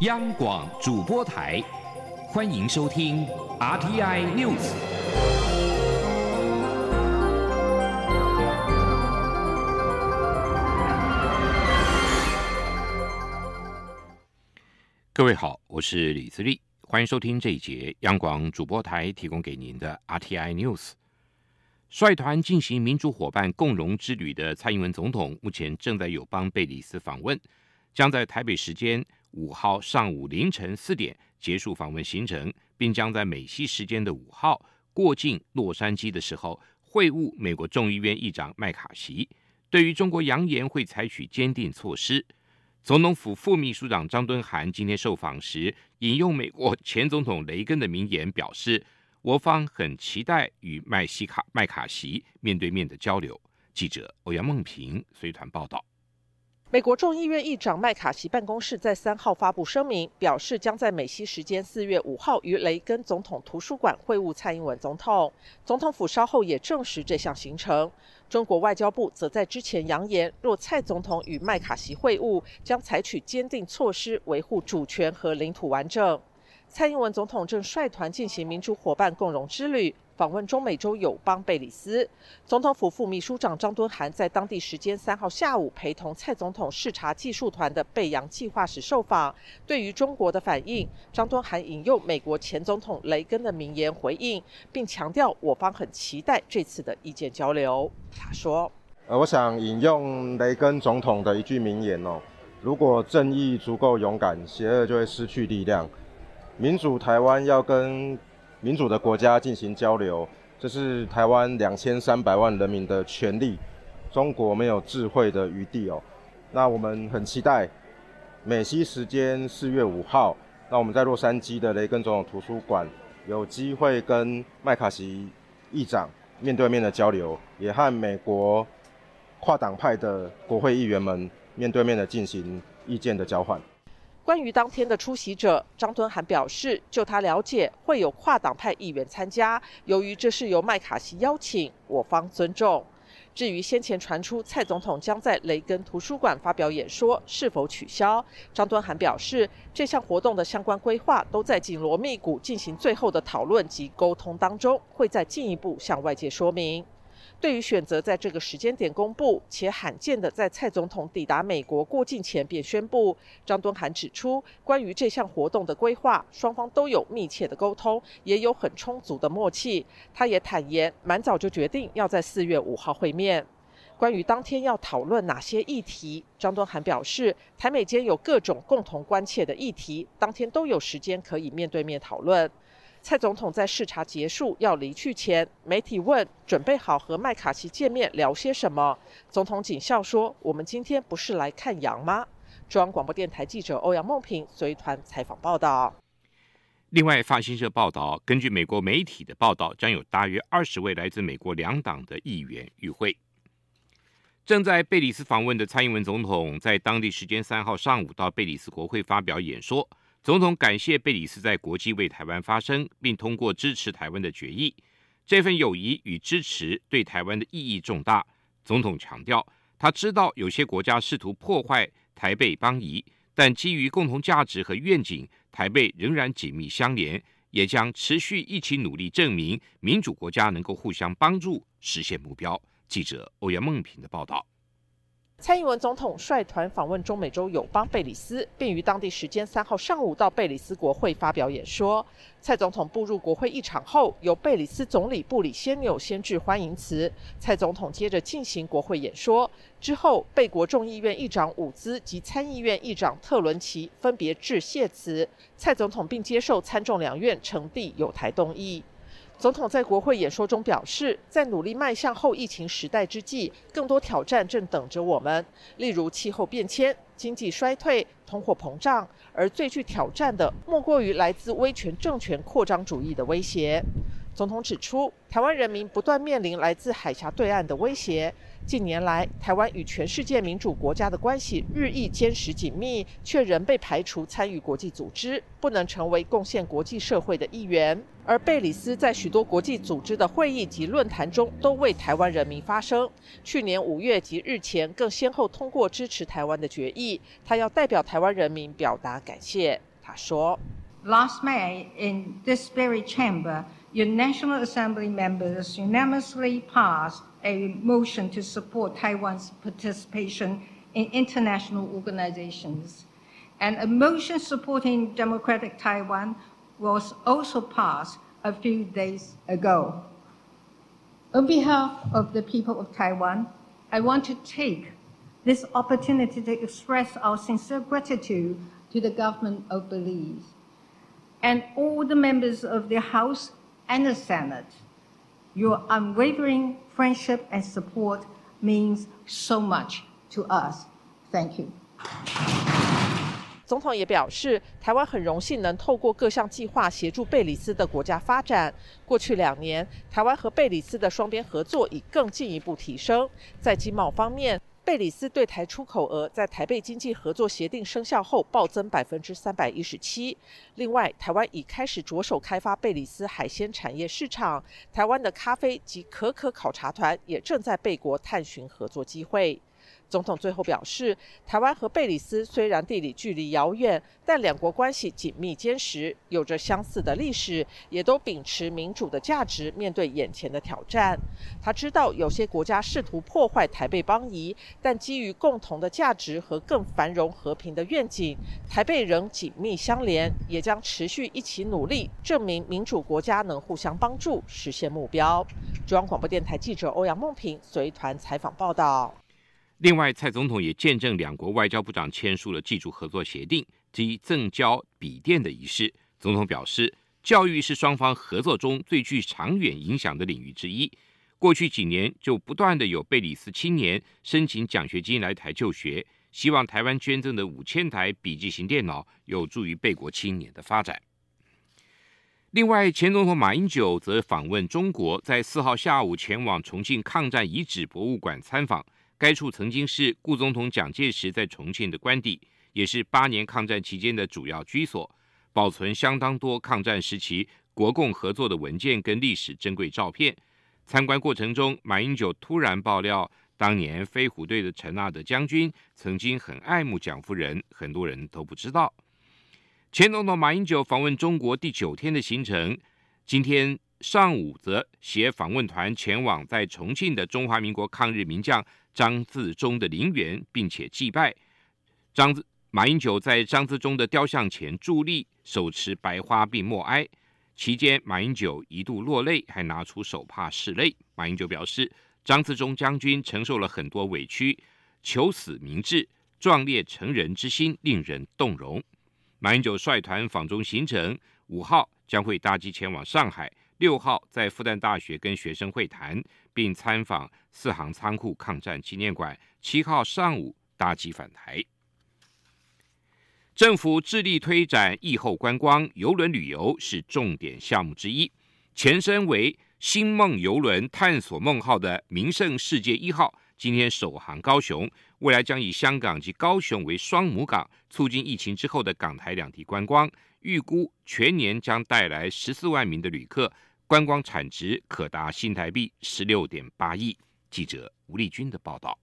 央广主播台，欢迎收听 RTI News。各位好，我是李自立，欢迎收听这一节央广主播台提供给您的 RTI News。率团进行民主伙伴共荣之旅的蔡英文总统，目前正在友邦贝里斯访问，将在台北时间五号上午凌晨四点结束访问行程，并将在美西时间的五号过境洛杉矶的时候会晤美国众议院议长麦卡锡。对于中国扬言会采取坚定措施，总统府副秘书长张敦涵今天受访时引用美国前总统雷根的名言，表示。我方很期待与麦西卡麦卡锡面对面的交流。记者欧阳梦平随团报道。美国众议院议长麦卡锡办公室在三号发布声明，表示将在美西时间四月五号于雷根总统图书馆会晤蔡英文总统。总统府稍后也证实这项行程。中国外交部则在之前扬言，若蔡总统与麦卡锡会晤，将采取坚定措施维护主权和领土完整。蔡英文总统正率团进行民主伙伴共荣之旅，访问中美洲友邦贝里斯。总统府副秘书长张敦涵在当地时间三号下午陪同蔡总统视察技术团的贝洋计划时受访。对于中国的反应，张敦涵引用美国前总统雷根的名言回应，并强调我方很期待这次的意见交流。他说：“呃，我想引用雷根总统的一句名言哦，如果正义足够勇敢，邪恶就会失去力量。”民主台湾要跟民主的国家进行交流，这是台湾两千三百万人民的权利。中国没有智慧的余地哦。那我们很期待美西时间四月五号，那我们在洛杉矶的雷根总统图书馆有机会跟麦卡锡议长面对面的交流，也和美国跨党派的国会议员们面对面的进行意见的交换。关于当天的出席者，张敦涵表示，就他了解，会有跨党派议员参加。由于这是由麦卡锡邀请，我方尊重。至于先前传出蔡总统将在雷根图书馆发表演说是否取消，张敦涵表示，这项活动的相关规划都在紧锣密鼓进行最后的讨论及沟通当中，会再进一步向外界说明。对于选择在这个时间点公布，且罕见的在蔡总统抵达美国过境前便宣布，张敦涵指出，关于这项活动的规划，双方都有密切的沟通，也有很充足的默契。他也坦言，蛮早就决定要在四月五号会面。关于当天要讨论哪些议题，张敦涵表示，台美间有各种共同关切的议题，当天都有时间可以面对面讨论。蔡总统在视察结束要离去前，媒体问：“准备好和麦卡锡见面聊些什么？”总统仅笑说：“我们今天不是来看羊吗？”中央广播电台记者欧阳梦平随团采访报道。另外，法新社报道，根据美国媒体的报道，将有大约二十位来自美国两党的议员与会。正在贝里斯访问的蔡英文总统，在当地时间三号上午到贝里斯国会发表演说。总统感谢贝里斯在国际为台湾发声，并通过支持台湾的决议。这份友谊与支持对台湾的意义重大。总统强调，他知道有些国家试图破坏台贝邦谊，但基于共同价值和愿景，台贝仍然紧密相连，也将持续一起努力，证明民主国家能够互相帮助实现目标。记者欧阳梦平的报道。蔡英文总统率团访问中美洲友邦贝里斯，并于当地时间三号上午到贝里斯国会发表演说。蔡总统步入国会议场后，由贝里斯总理布里先纽先致欢迎词。蔡总统接着进行国会演说，之后贝国众议院议长伍兹及参议院议长特伦奇分别致谢词。蔡总统并接受参众两院呈递有台动议。总统在国会演说中表示，在努力迈向后疫情时代之际，更多挑战正等着我们，例如气候变迁、经济衰退、通货膨胀，而最具挑战的莫过于来自威权政权扩张主义的威胁。总统指出，台湾人民不断面临来自海峡对岸的威胁。近年来，台湾与全世界民主国家的关系日益坚实紧密，却仍被排除参与国际组织，不能成为贡献国际社会的一员。而贝里斯在许多国际组织的会议及论坛中，都为台湾人民发声。去年五月及日前，更先后通过支持台湾的决议。他要代表台湾人民表达感谢。他说：“Last May, in this very chamber, your National Assembly members unanimously passed a motion to support Taiwan's participation in international organizations, and a motion supporting democratic Taiwan was also passed a few days ago. On behalf of the people of Taiwan, I want to take this opportunity to express our sincere gratitude to the government of Belize and all the members of the House and the Senate. Your unwavering friendship and support means so much to us. Thank you. 总统也表示，台湾很荣幸能透过各项计划协助贝里斯的国家发展。过去两年，台湾和贝里斯的双边合作已更进一步提升。在经贸方面，贝里斯对台出口额在台北经济合作协定生效后暴增百分之三百一十七。另外，台湾已开始着手开发贝里斯海鲜产业市场，台湾的咖啡及可可考察团也正在贝国探寻合作机会。总统最后表示，台湾和贝里斯虽然地理距离遥远，但两国关系紧密坚实，有着相似的历史，也都秉持民主的价值，面对眼前的挑战。他知道有些国家试图破坏台贝邦谊，但基于共同的价值和更繁荣和平的愿景，台贝仍紧密相连，也将持续一起努力，证明民主国家能互相帮助，实现目标。中央广播电台记者欧阳梦平随团采访报道。另外，蔡总统也见证两国外交部长签署了技术合作协定及赠交笔电的仪式。总统表示，教育是双方合作中最具长远影响的领域之一。过去几年就不断的有贝里斯青年申请奖学金来台就学，希望台湾捐赠的五千台笔记型电脑有助于贝国青年的发展。另外，前总统马英九则访问中国，在四号下午前往重庆抗战遗址博物馆参访。该处曾经是顾总统蒋介石在重庆的官邸，也是八年抗战期间的主要居所，保存相当多抗战时期国共合作的文件跟历史珍贵照片。参观过程中，马英九突然爆料，当年飞虎队的陈纳德将军曾经很爱慕蒋夫人，很多人都不知道。前总统马英九访问中国第九天的行程，今天上午则携访问团前往在重庆的中华民国抗日名将。张自忠的陵园，并且祭拜张自马英九在张自忠的雕像前伫立，手持白花并默哀。期间，马英九一度落泪，还拿出手帕拭泪。马英九表示，张自忠将军承受了很多委屈，求死明志，壮烈成人之心，令人动容。马英九率团访中行程，五号将会搭机前往上海，六号在复旦大学跟学生会谈。并参访四行仓库抗战纪念馆。七号上午搭机返台。政府致力推展疫后观光，游轮旅游是重点项目之一。前身为星梦游轮探索梦号的名胜世界一号，今天首航高雄，未来将以香港及高雄为双母港，促进疫情之后的港台两地观光。预估全年将带来十四万名的旅客。观光产值可达新台币十六点八亿。记者吴丽君的报道。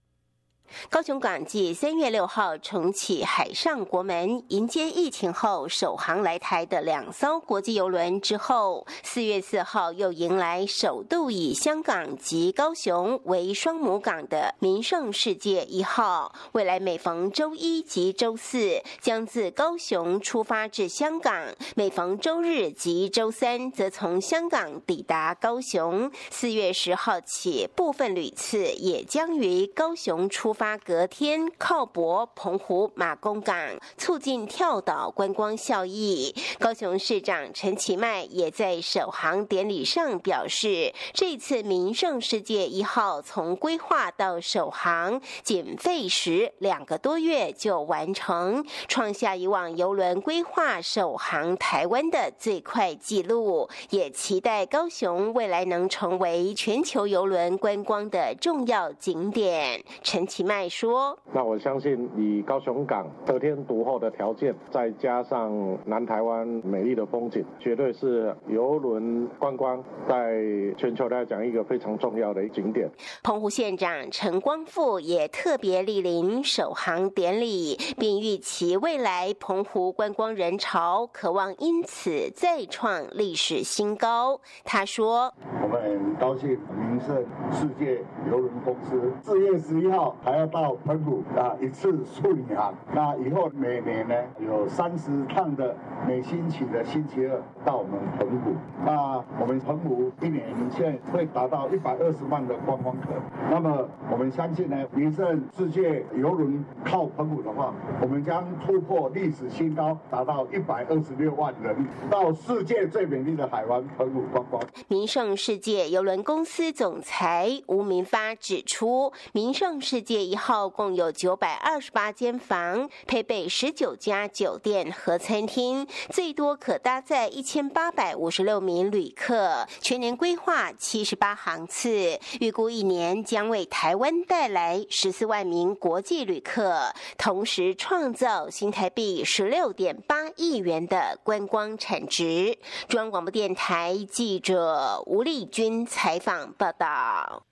高雄港继三月六号重启海上国门，迎接疫情后首航来台的两艘国际游轮之后，四月四号又迎来首度以香港及高雄为双母港的名胜世界一号。未来每逢周一及周四将自高雄出发至香港，每逢周日及周三则从香港抵达高雄。四月十号起，部分旅次也将于高雄出。发隔天靠泊澎湖马公港，促进跳岛观光效益。高雄市长陈其迈也在首航典礼上表示，这次名胜世界一号从规划到首航仅费时两个多月就完成，创下以往游轮规划首航台湾的最快纪录。也期待高雄未来能成为全球游轮观光的重要景点。陈其。迈说：“那我相信以高雄港得天独厚的条件，再加上南台湾美丽的风景，绝对是游轮观光在全球来讲一个非常重要的景点。”澎湖县长陈光富也特别莅临首航典礼，并预期未来澎湖观光人潮渴望因此再创历史新高。他说：“我们很高兴，名胜世界邮轮公司四月十一号还要到澎湖啊一次处女航。那以后每年呢有三十趟的每星期的星期二到我们澎湖。那我们澎湖一年现在会达到一百二十万的观光客。那么我们相信呢，名胜世界邮轮靠澎湖的话，我们将突破历史新高，达到一百二十六万人到世界最美丽的海湾澎湖观光。名胜世界邮轮公司总裁吴明发指出，名胜世界一号共有九百二十八间房，配备十九家酒店和餐厅，最多可搭载一千八百五十六名旅客，全年规划七十八航次，预估一年将为台湾带来十四万名国际旅客，同时创造新台币十六点八亿元的观光产值。中央广播电台记者吴丽军采访报道。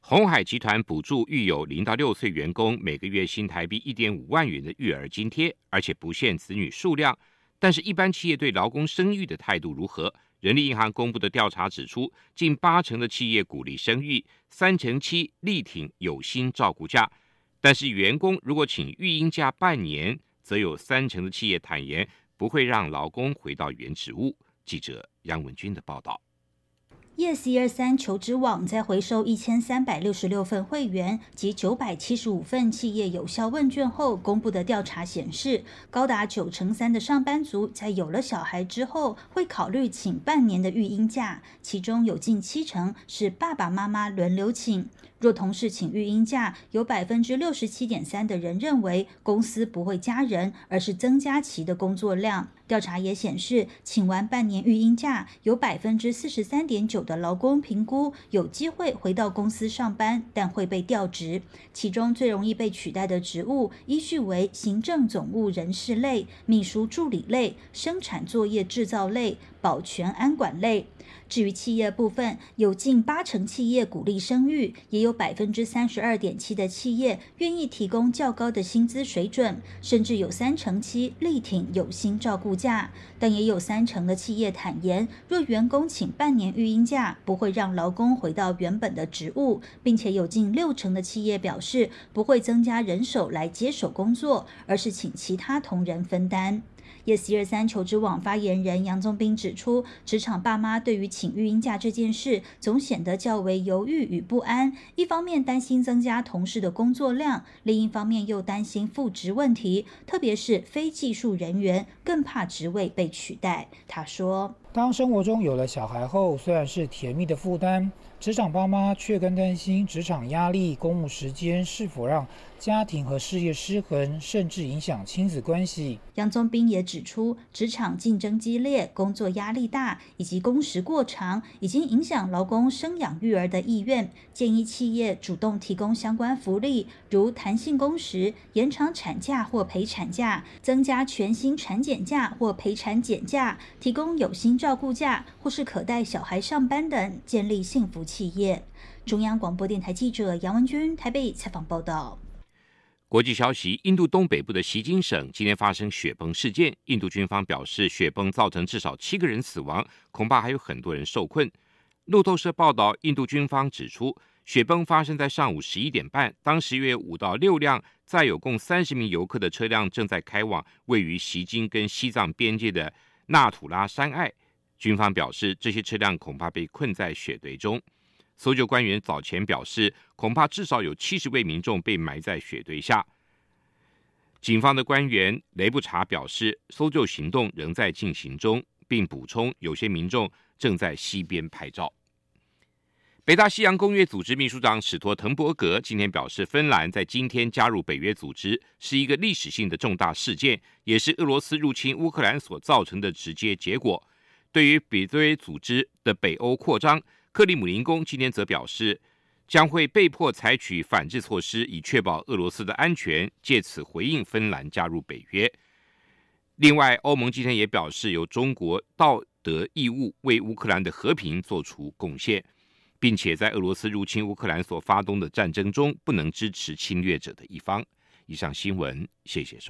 红海集团补助育有零到六岁员工每个月新台币一点五万元的育儿津贴，而且不限子女数量。但是，一般企业对劳工生育的态度如何？人力银行公布的调查指出，近八成的企业鼓励生育，三成七力挺有薪照顾假。但是，员工如果请育婴假半年，则有三成的企业坦言不会让劳工回到原职务。记者杨文军的报道。Yes 一二三求职网在回收一千三百六十六份会员及九百七十五份企业有效问卷后公布的调查显示，高达九成三的上班族在有了小孩之后会考虑请半年的育婴假，其中有近七成是爸爸妈妈轮流请。若同事请育婴假，有百分之六十七点三的人认为公司不会加人，而是增加其的工作量。调查也显示，请完半年育婴假，有百分之四十三点九的劳工评估有机会回到公司上班，但会被调职。其中最容易被取代的职务依序为行政总务人事类、秘书助理类、生产作业制造类、保全安管类。至于企业部分，有近八成企业鼓励生育，也有百分之三十二点七的企业愿意提供较高的薪资水准，甚至有三成七力挺有薪照顾假。但也有三成的企业坦言，若员工请半年育婴假，不会让劳工回到原本的职务，并且有近六成的企业表示不会增加人手来接手工作，而是请其他同仁分担。Yes 一二三求职网发言人杨宗斌指出，职场爸妈对于请育婴假这件事，总显得较为犹豫与不安。一方面担心增加同事的工作量，另一方面又担心复职问题，特别是非技术人员，更怕职位被取代。他说：“当生活中有了小孩后，虽然是甜蜜的负担，职场爸妈却更担心职场压力、公务时间是否让。”家庭和事业失衡，甚至影响亲子关系。杨宗斌也指出，职场竞争激烈、工作压力大，以及工时过长，已经影响劳工生养育儿的意愿。建议企业主动提供相关福利，如弹性工时、延长产假或陪产假、增加全薪产检假或陪产检假、提供有薪照顾假，或是可带小孩上班等，建立幸福企业。中央广播电台记者杨文君台北采访报道。国际消息：印度东北部的锡金省今天发生雪崩事件。印度军方表示，雪崩造成至少七个人死亡，恐怕还有很多人受困。路透社报道，印度军方指出，雪崩发生在上午十一点半，当时约五到六辆载有共三十名游客的车辆正在开往位于锡金跟西藏边界的纳土拉山隘。军方表示，这些车辆恐怕被困在雪堆中。搜救官员早前表示，恐怕至少有七十位民众被埋在雪堆下。警方的官员雷布查表示，搜救行动仍在进行中，并补充，有些民众正在溪边拍照。北大西洋公约组织秘书长史托滕伯格今天表示，芬兰在今天加入北约组织是一个历史性的重大事件，也是俄罗斯入侵乌克兰所造成的直接结果。对于北约组织的北欧扩张，克里姆林宫今天则表示，将会被迫采取反制措施，以确保俄罗斯的安全，借此回应芬兰加入北约。另外，欧盟今天也表示，由中国道德义务为乌克兰的和平做出贡献，并且在俄罗斯入侵乌克兰所发动的战争中，不能支持侵略者的一方。以上新闻，谢谢收。